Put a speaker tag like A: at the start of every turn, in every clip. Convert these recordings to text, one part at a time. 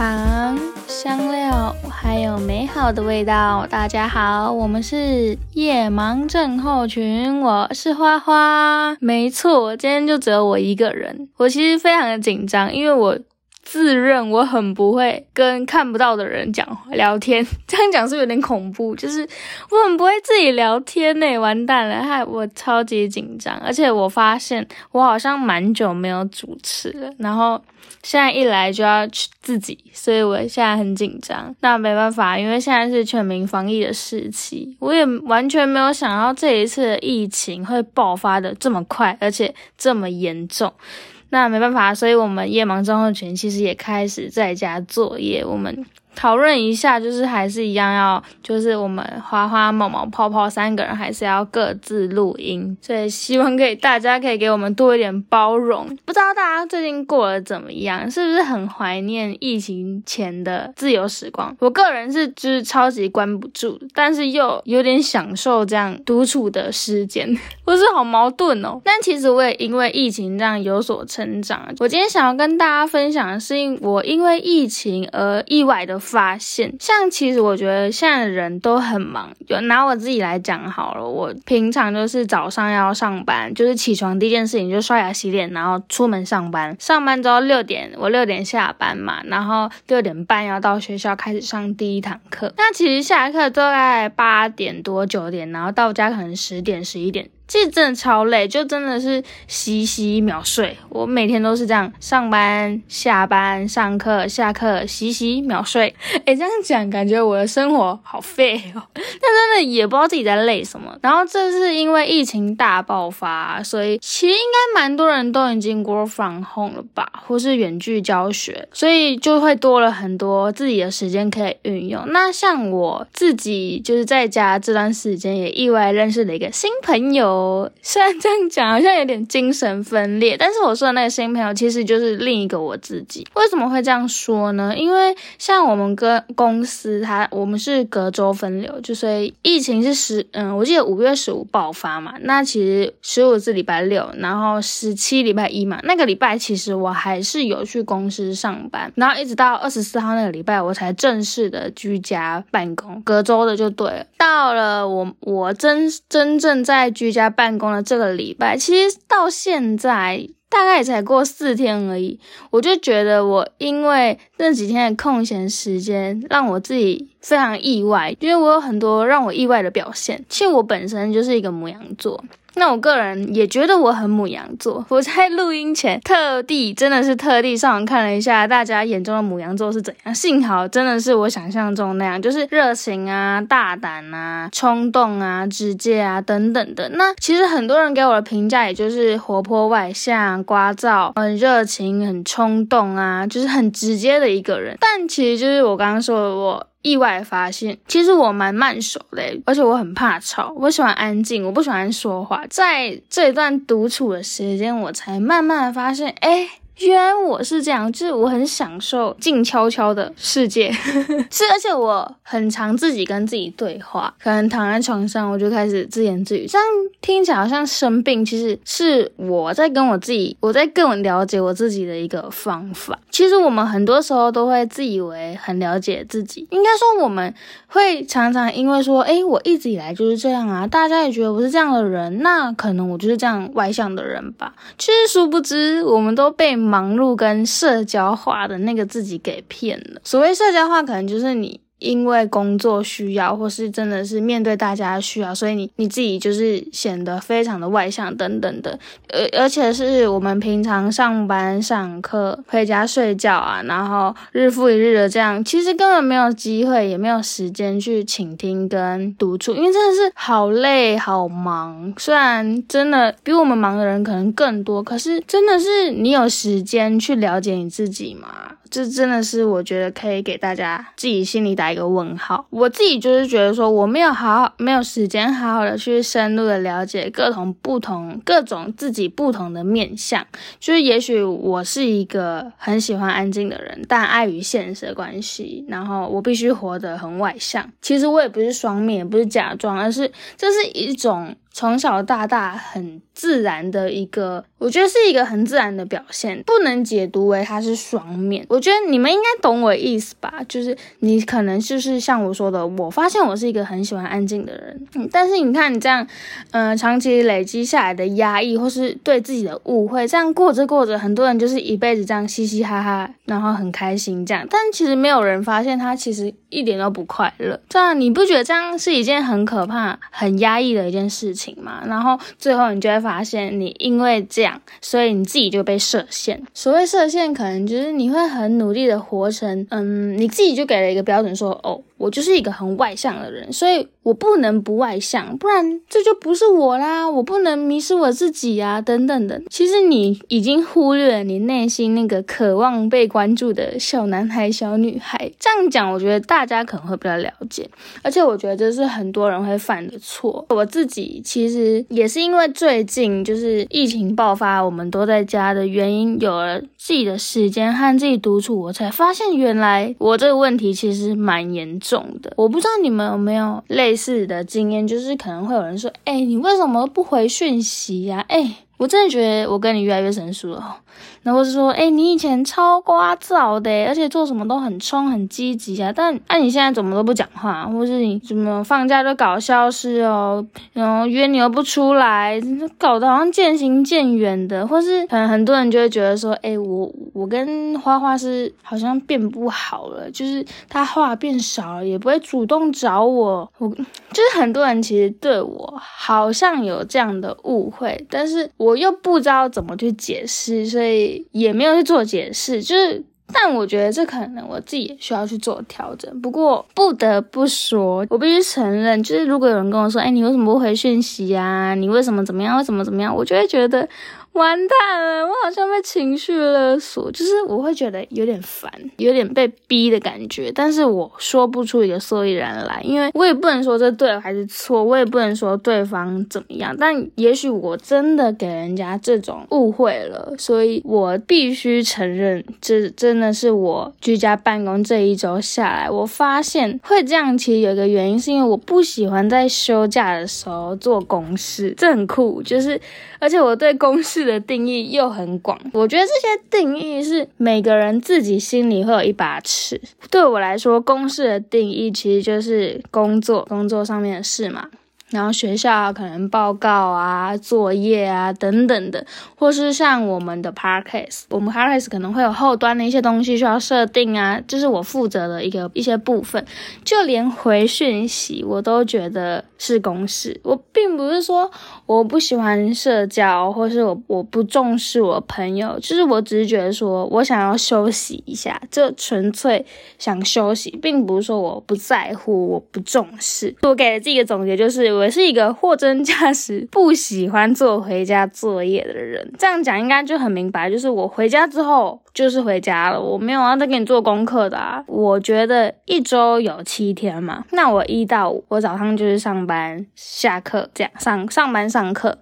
A: 糖、香料，还有美好的味道。大家好，我们是夜盲症候群，我是花花。没错，今天就只有我一个人。我其实非常的紧张，因为我。自认我很不会跟看不到的人讲聊天，这样讲是有点恐怖。就是我很不会自己聊天呢，完蛋了，害我超级紧张。而且我发现我好像蛮久没有主持了，然后现在一来就要去自己，所以我现在很紧张。那没办法，因为现在是全民防疫的时期，我也完全没有想到这一次的疫情会爆发的这么快，而且这么严重。那没办法，所以我们夜盲症候群其实也开始在家作业。我们。讨论一下，就是还是一样要，就是我们花花、毛毛、泡泡三个人还是要各自录音，所以希望可以大家可以给我们多一点包容。不知道大家最近过得怎么样，是不是很怀念疫情前的自由时光？我个人是就是超级关不住，但是又有点享受这样独处的时间，不是好矛盾哦。但其实我也因为疫情这样有所成长。我今天想要跟大家分享的是，因我因为疫情而意外的。发现，像其实我觉得现在的人都很忙。就拿我自己来讲好了，我平常就是早上要上班，就是起床第一件事情就刷牙洗脸，然后出门上班。上班之后六点，我六点下班嘛，然后六点半要到学校开始上第一堂课。那其实下课大概八点多九点，然后到家可能十点十一点。其实真的超累，就真的是洗洗秒睡。我每天都是这样，上班、下班、上课、下课，洗洗秒睡。哎，这样讲感觉我的生活好废哦。但真的也不知道自己在累什么。然后这是因为疫情大爆发，所以其实应该蛮多人都已经 work from home 了吧，或是远距教学，所以就会多了很多自己的时间可以运用。那像我自己就是在家这段时间，也意外认识了一个新朋友。虽然这样讲好像有点精神分裂，但是我说的那个新朋友其实就是另一个我自己。为什么会这样说呢？因为像我们跟公司，它我们是隔周分流，就所以疫情是十嗯，我记得五月十五爆发嘛，那其实十五是礼拜六，然后十七礼拜一嘛，那个礼拜其实我还是有去公司上班，然后一直到二十四号那个礼拜我才正式的居家办公，隔周的就对了。到了我我真真正在居家。办公的这个礼拜，其实到现在大概才过四天而已，我就觉得我因为那几天的空闲时间，让我自己非常意外，因为我有很多让我意外的表现。其实我本身就是一个母羊座。那我个人也觉得我很母羊座。我在录音前特地，真的是特地上网看了一下大家眼中的母羊座是怎样。幸好真的是我想象中那样，就是热情啊、大胆啊、冲动啊、直接啊等等的。那其实很多人给我的评价，也就是活泼外向、聒噪、很热情、很冲动啊，就是很直接的一个人。但其实就是我刚刚说的我。意外发现，其实我蛮慢手的，而且我很怕吵，我喜欢安静，我不喜欢说话。在这一段独处的时间，我才慢慢的发现，哎。原来我是这样，就是我很享受静悄悄的世界，是而且我很常自己跟自己对话，可能躺在床上我就开始自言自语，这样听起来好像生病，其实是我在跟我自己，我在更了解我自己的一个方法。其实我们很多时候都会自以为很了解自己，应该说我们会常常因为说，哎，我一直以来就是这样啊，大家也觉得我是这样的人，那可能我就是这样外向的人吧。其实殊不知，我们都被。忙碌跟社交化的那个自己给骗了。所谓社交化，可能就是你。因为工作需要，或是真的是面对大家的需要，所以你你自己就是显得非常的外向等等的，而而且是我们平常上班、上课、回家睡觉啊，然后日复一日的这样，其实根本没有机会，也没有时间去倾听跟独处，因为真的是好累好忙。虽然真的比我们忙的人可能更多，可是真的是你有时间去了解你自己吗？这真的是我觉得可以给大家自己心里打一个问号。我自己就是觉得说，我没有好好没有时间好好的去深入的了解各种不同各种自己不同的面相。就是也许我是一个很喜欢安静的人，但碍于现实的关系，然后我必须活得很外向。其实我也不是双面，也不是假装，而是这是一种从小到大很自然的一个，我觉得是一个很自然的表现，不能解读为它是双面。我觉得你们应该懂我意思吧？就是你可能就是像我说的，我发现我是一个很喜欢安静的人，但是你看你这样，嗯，长期累积下来的压抑或是对自己的误会，这样过着过着，很多人就是一辈子这样嘻嘻哈哈，然后很开心这样，但其实没有人发现他其实一点都不快乐。这样你不觉得这样是一件很可怕、很压抑的一件事情？情嘛，然后最后你就会发现，你因为这样，所以你自己就被设限。所谓设限，可能就是你会很努力的活成，嗯，你自己就给了一个标准，说，哦，我就是一个很外向的人，所以。我不能不外向，不然这就不是我啦。我不能迷失我自己啊，等等的。其实你已经忽略了你内心那个渴望被关注的小男孩、小女孩。这样讲，我觉得大家可能会比较了解。而且我觉得这是很多人会犯的错。我自己其实也是因为最近就是疫情爆发，我们都在家的原因，有了自己的时间和自己独处，我才发现原来我这个问题其实蛮严重的。我不知道你们有没有类。类似的经验就是，可能会有人说：“哎，你为什么不回讯息呀？”哎，我真的觉得我跟你越来越生疏了。然后是说，哎，你以前超聒噪的，而且做什么都很冲、很积极啊。但，哎，你现在怎么都不讲话，或是你怎么放假都搞消失哦？然后约你又不出来，搞得好像渐行渐远的。或是可能很多人就会觉得说，哎，我我跟花花是好像变不好了，就是他话变少了，也不会主动找我。我就是很多人其实对我好像有这样的误会，但是我我又不知道怎么去解释，所以。也没有去做解释，就是，但我觉得这可能我自己也需要去做调整。不过不得不说，我必须承认，就是如果有人跟我说，哎，你为什么不回讯息呀？你为什么怎么样？为什么怎么样？我就会觉得。完蛋了，我好像被情绪勒索，就是我会觉得有点烦，有点被逼的感觉，但是我说不出一个所以然来，因为我也不能说这对还是错，我也不能说对方怎么样，但也许我真的给人家这种误会了，所以我必须承认，这真的是我居家办公这一周下来，我发现会这样，其实有一个原因，是因为我不喜欢在休假的时候做公事，这很酷，就是而且我对公事。的定义又很广，我觉得这些定义是每个人自己心里会有一把尺。对我来说，公式的定义其实就是工作，工作上面的事嘛。然后学校可能报告啊、作业啊等等的，或是像我们的 parkes，我们 parkes 可能会有后端的一些东西需要设定啊，这是我负责的一个一些部分。就连回讯息，我都觉得是公事。我并不是说我不喜欢社交，或是我我不重视我朋友，就是我只是觉得说我想要休息一下，就纯粹想休息，并不是说我不在乎、我不重视。我给了自己的总结就是。我是一个货真价实不喜欢做回家作业的人，这样讲应该就很明白，就是我回家之后。就是回家了，我没有要再给你做功课的啊。我觉得一周有七天嘛，那我一到五，我早上就是上班、下课这样上上班上课，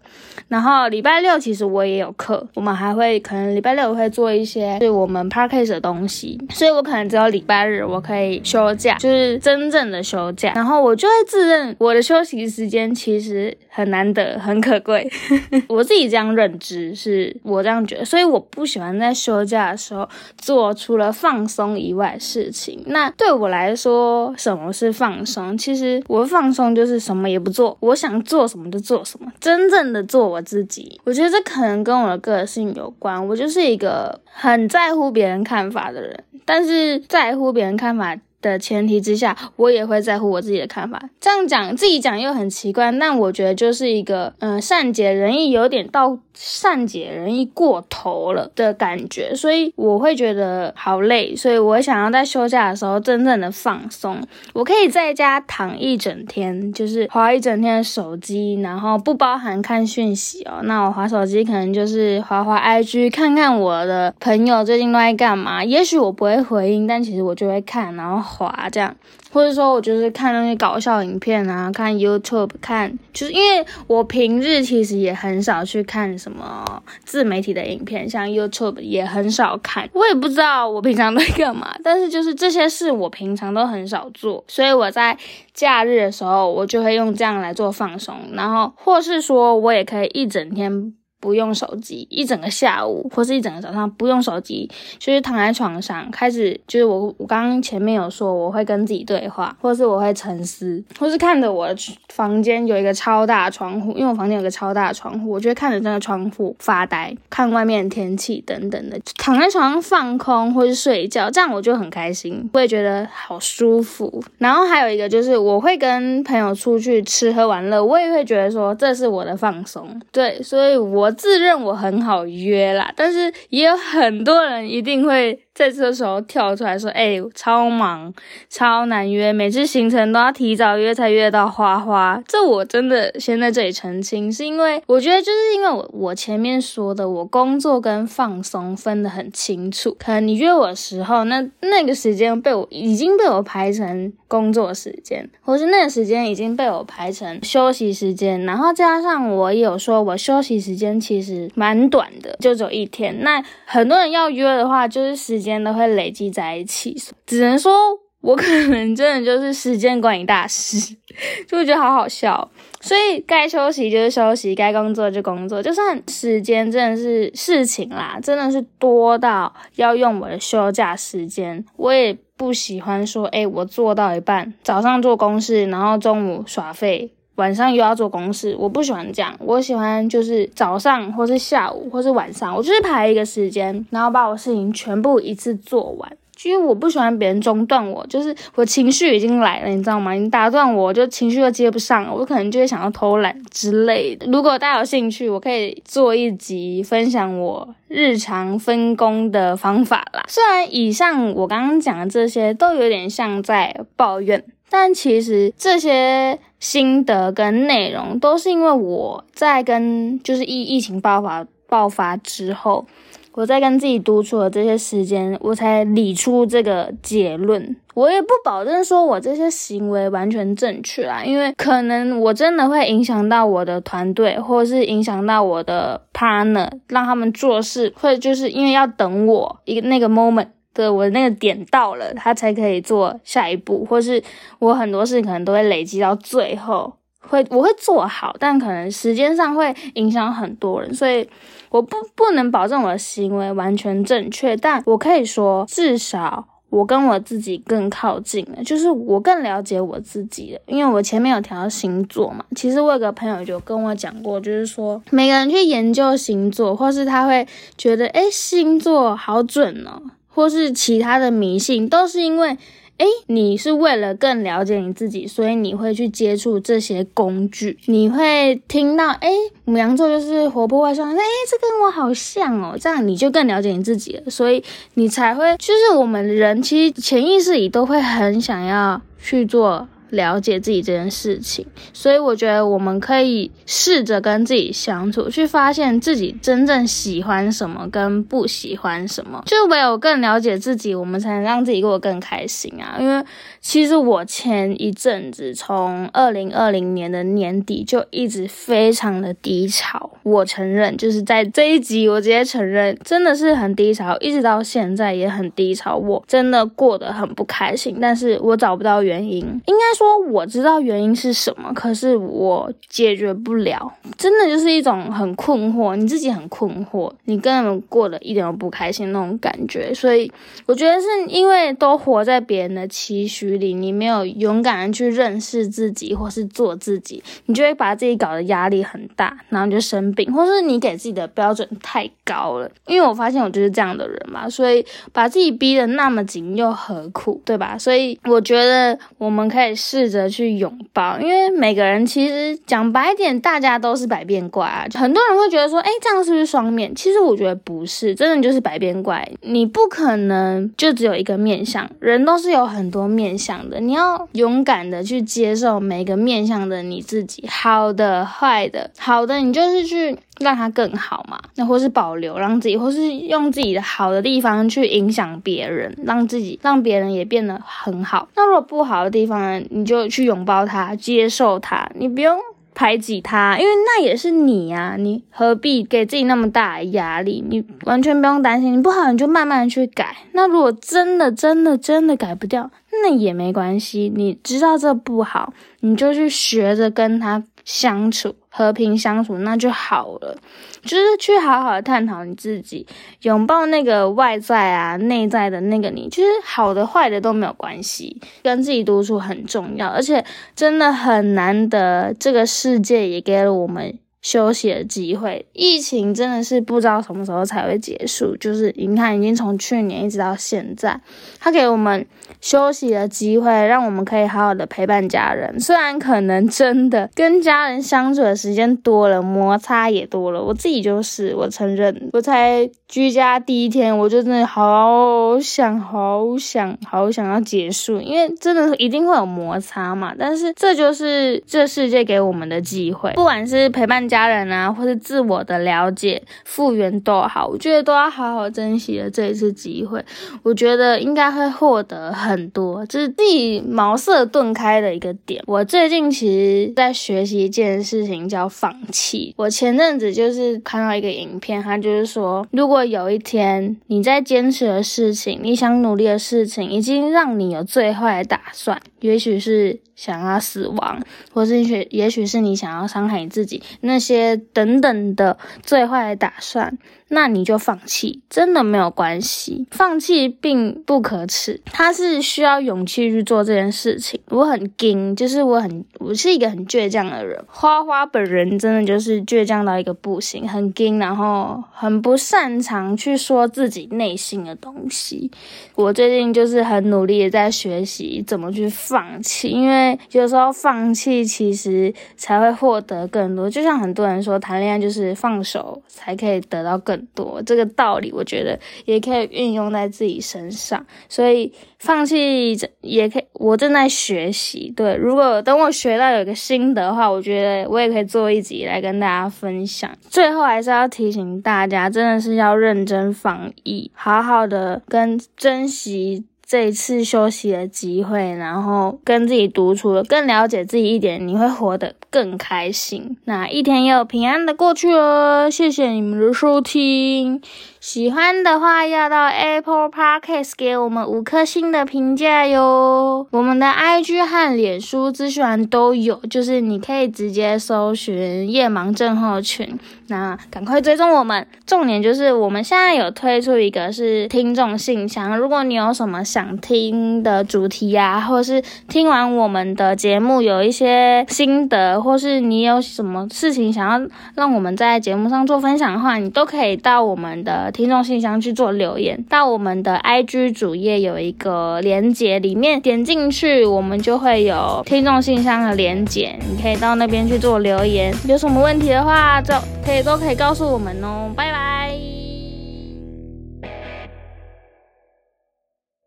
A: 然后礼拜六其实我也有课，我们还会可能礼拜六会做一些是我们 p a r k a s 的东西，所以我可能只有礼拜日我可以休假，就是真正的休假，然后我就会自认我的休息时间其实很难得、很可贵，我自己这样认知，是我这样觉得，所以我不喜欢在休假。时候做出了放松以外事情，那对我来说，什么是放松？其实我放松就是什么也不做，我想做什么就做什么，真正的做我自己。我觉得这可能跟我的个性有关，我就是一个很在乎别人看法的人，但是在乎别人看法。的前提之下，我也会在乎我自己的看法。这样讲自己讲又很奇怪，但我觉得就是一个嗯善解人意，有点到善解人意过头了的感觉，所以我会觉得好累。所以我想要在休假的时候真正的放松，我可以在家躺一整天，就是划一整天的手机，然后不包含看讯息哦。那我划手机可能就是划划 IG，看看我的朋友最近都在干嘛。也许我不会回应，但其实我就会看，然后。滑这样。或者说我就是看那些搞笑影片啊，看 YouTube 看，就是因为我平日其实也很少去看什么自媒体的影片，像 YouTube 也很少看。我也不知道我平常在干嘛，但是就是这些事我平常都很少做，所以我在假日的时候，我就会用这样来做放松，然后或是说我也可以一整天。不用手机，一整个下午或是一整个早上不用手机，就是躺在床上开始，就是我我刚刚前面有说我会跟自己对话，或是我会沉思，或是看着我的房间有一个超大窗户，因为我房间有个超大窗户，我就会看着那个窗户发呆，看外面的天气等等的，躺在床上放空或是睡觉，这样我就很开心，我也觉得好舒服。然后还有一个就是我会跟朋友出去吃喝玩乐，我也会觉得说这是我的放松，对，所以我。自认我很好约啦，但是也有很多人一定会。在这时候跳出来说：“哎，超忙，超难约，每次行程都要提早约才约到花花。”这我真的先在这里澄清，是因为我觉得就是因为我我前面说的，我工作跟放松分得很清楚。可能你约我的时候，那那个时间被我已经被我排成工作时间，或是那个时间已经被我排成休息时间，然后加上我也有说我休息时间其实蛮短的，就只有一天。那很多人要约的话，就是时间。间都会累积在一起，只能说我可能真的就是时间管理大师，就觉得好好笑。所以该休息就是休息，该工作就工作。就算时间真的是事情啦，真的是多到要用我的休假时间，我也不喜欢说，哎，我做到一半，早上做公事，然后中午耍废。晚上又要做公事，我不喜欢这样。我喜欢就是早上或是下午或是晚上，我就是排一个时间，然后把我事情全部一次做完。因为我不喜欢别人中断我，就是我情绪已经来了，你知道吗？你打断我，就情绪又接不上，我可能就会想要偷懒之类的。如果大家有兴趣，我可以做一集分享我日常分工的方法啦。虽然以上我刚刚讲的这些都有点像在抱怨。但其实这些心得跟内容都是因为我在跟就是疫疫情爆发爆发之后，我在跟自己独处的这些时间，我才理出这个结论。我也不保证说我这些行为完全正确啦，因为可能我真的会影响到我的团队，或者是影响到我的 partner，让他们做事会就是因为要等我一个那个 moment。对，我那个点到了，他才可以做下一步，或是我很多事情可能都会累积到最后，会我会做好，但可能时间上会影响很多人，所以我不不能保证我的行为完全正确，但我可以说，至少我跟我自己更靠近了，就是我更了解我自己了。因为我前面有调星座嘛，其实我有个朋友就跟我讲过，就是说每个人去研究星座，或是他会觉得，诶星座好准哦。或是其他的迷信，都是因为，诶，你是为了更了解你自己，所以你会去接触这些工具，你会听到，诶，母羊座就是活泼外向，诶，这跟我好像哦，这样你就更了解你自己了，所以你才会，就是我们人其实潜意识里都会很想要去做。了解自己这件事情，所以我觉得我们可以试着跟自己相处，去发现自己真正喜欢什么跟不喜欢什么。就唯有更了解自己，我们才能让自己过得更开心啊！因为其实我前一阵子从二零二零年的年底就一直非常的低潮，我承认，就是在这一集我直接承认，真的是很低潮，一直到现在也很低潮，我真的过得很不开心，但是我找不到原因，应该。说我知道原因是什么，可是我解决不了，真的就是一种很困惑，你自己很困惑，你根本过得一点都不开心那种感觉。所以我觉得是因为都活在别人的期许你没有勇敢的去认识自己，或是做自己，你就会把自己搞得压力很大，然后你就生病，或是你给自己的标准太高了。因为我发现我就是这样的人嘛，所以把自己逼得那么紧又何苦，对吧？所以我觉得我们可以。试着去拥抱，因为每个人其实讲白点，大家都是百变怪啊。很多人会觉得说，哎，这样是不是双面？其实我觉得不是，真的就是百变怪。你不可能就只有一个面相，人都是有很多面想的。你要勇敢的去接受每个面向的你自己，好的、坏的。好的，你就是去让它更好嘛，那或是保留，让自己，或是用自己的好的地方去影响别人，让自己让别人也变得很好。那如果不好的地方呢，你就去拥抱它，接受它，你不用排挤他，因为那也是你呀，你何必给自己那么大的压力？你完全不用担心，你不好你就慢慢去改。那如果真的真的真的改不掉，那也没关系，你知道这不好，你就去学着跟他相处。和平相处，那就好了。就是去好好的探讨你自己，拥抱那个外在啊、内在的那个你，其实好的、坏的都没有关系。跟自己独处很重要，而且真的很难得，这个世界也给了我们。休息的机会，疫情真的是不知道什么时候才会结束。就是你看，已经从去年一直到现在，他给我们休息的机会，让我们可以好好的陪伴家人。虽然可能真的跟家人相处的时间多了，摩擦也多了。我自己就是，我承认，我才居家第一天，我就真的好想、好想、好想要结束，因为真的一定会有摩擦嘛。但是这就是这世界给我们的机会，不管是陪伴。家家人啊，或是自我的了解、复原都好，我觉得都要好好珍惜的这一次机会。我觉得应该会获得很多，这是自己茅塞顿开的一个点。我最近其实在学习一件事情，叫放弃。我前阵子就是看到一个影片，他就是说，如果有一天你在坚持的事情，你想努力的事情，已经让你有最坏的打算，也许是。想要死亡，或是也也许是你想要伤害你自己，那些等等的最坏的打算。那你就放弃，真的没有关系，放弃并不可耻，他是需要勇气去做这件事情。我很硬，就是我很，我是一个很倔强的人。花花本人真的就是倔强到一个不行，很硬，然后很不擅长去说自己内心的东西。我最近就是很努力的在学习怎么去放弃，因为有时候放弃其实才会获得更多。就像很多人说，谈恋爱就是放手才可以得到更。很多这个道理，我觉得也可以运用在自己身上，所以放弃也可以。我正在学习，对，如果等我学到有个心得的话，我觉得我也可以做一集来跟大家分享。最后还是要提醒大家，真的是要认真防疫，好好的跟珍惜。这一次休息的机会，然后跟自己独处，更了解自己一点，你会活得更开心。那一天又平安的过去了，谢谢你们的收听。喜欢的话，要到 Apple Podcast 给我们五颗星的评价哟。我们的 IG 和脸书资讯栏都有，就是你可以直接搜寻夜盲症候群，那赶快追踪我们。重点就是我们现在有推出一个是听众信箱，如果你有什么想听的主题呀，或是听完我们的节目有一些心得，或是你有什么事情想要让我们在节目上做分享的话，你都可以到我们的。听众信箱去做留言，到我们的 IG 主页有一个连接，里面点进去，我们就会有听众信箱的连接，你可以到那边去做留言。有什么问题的话，就可以都可以告诉我们哦。拜拜。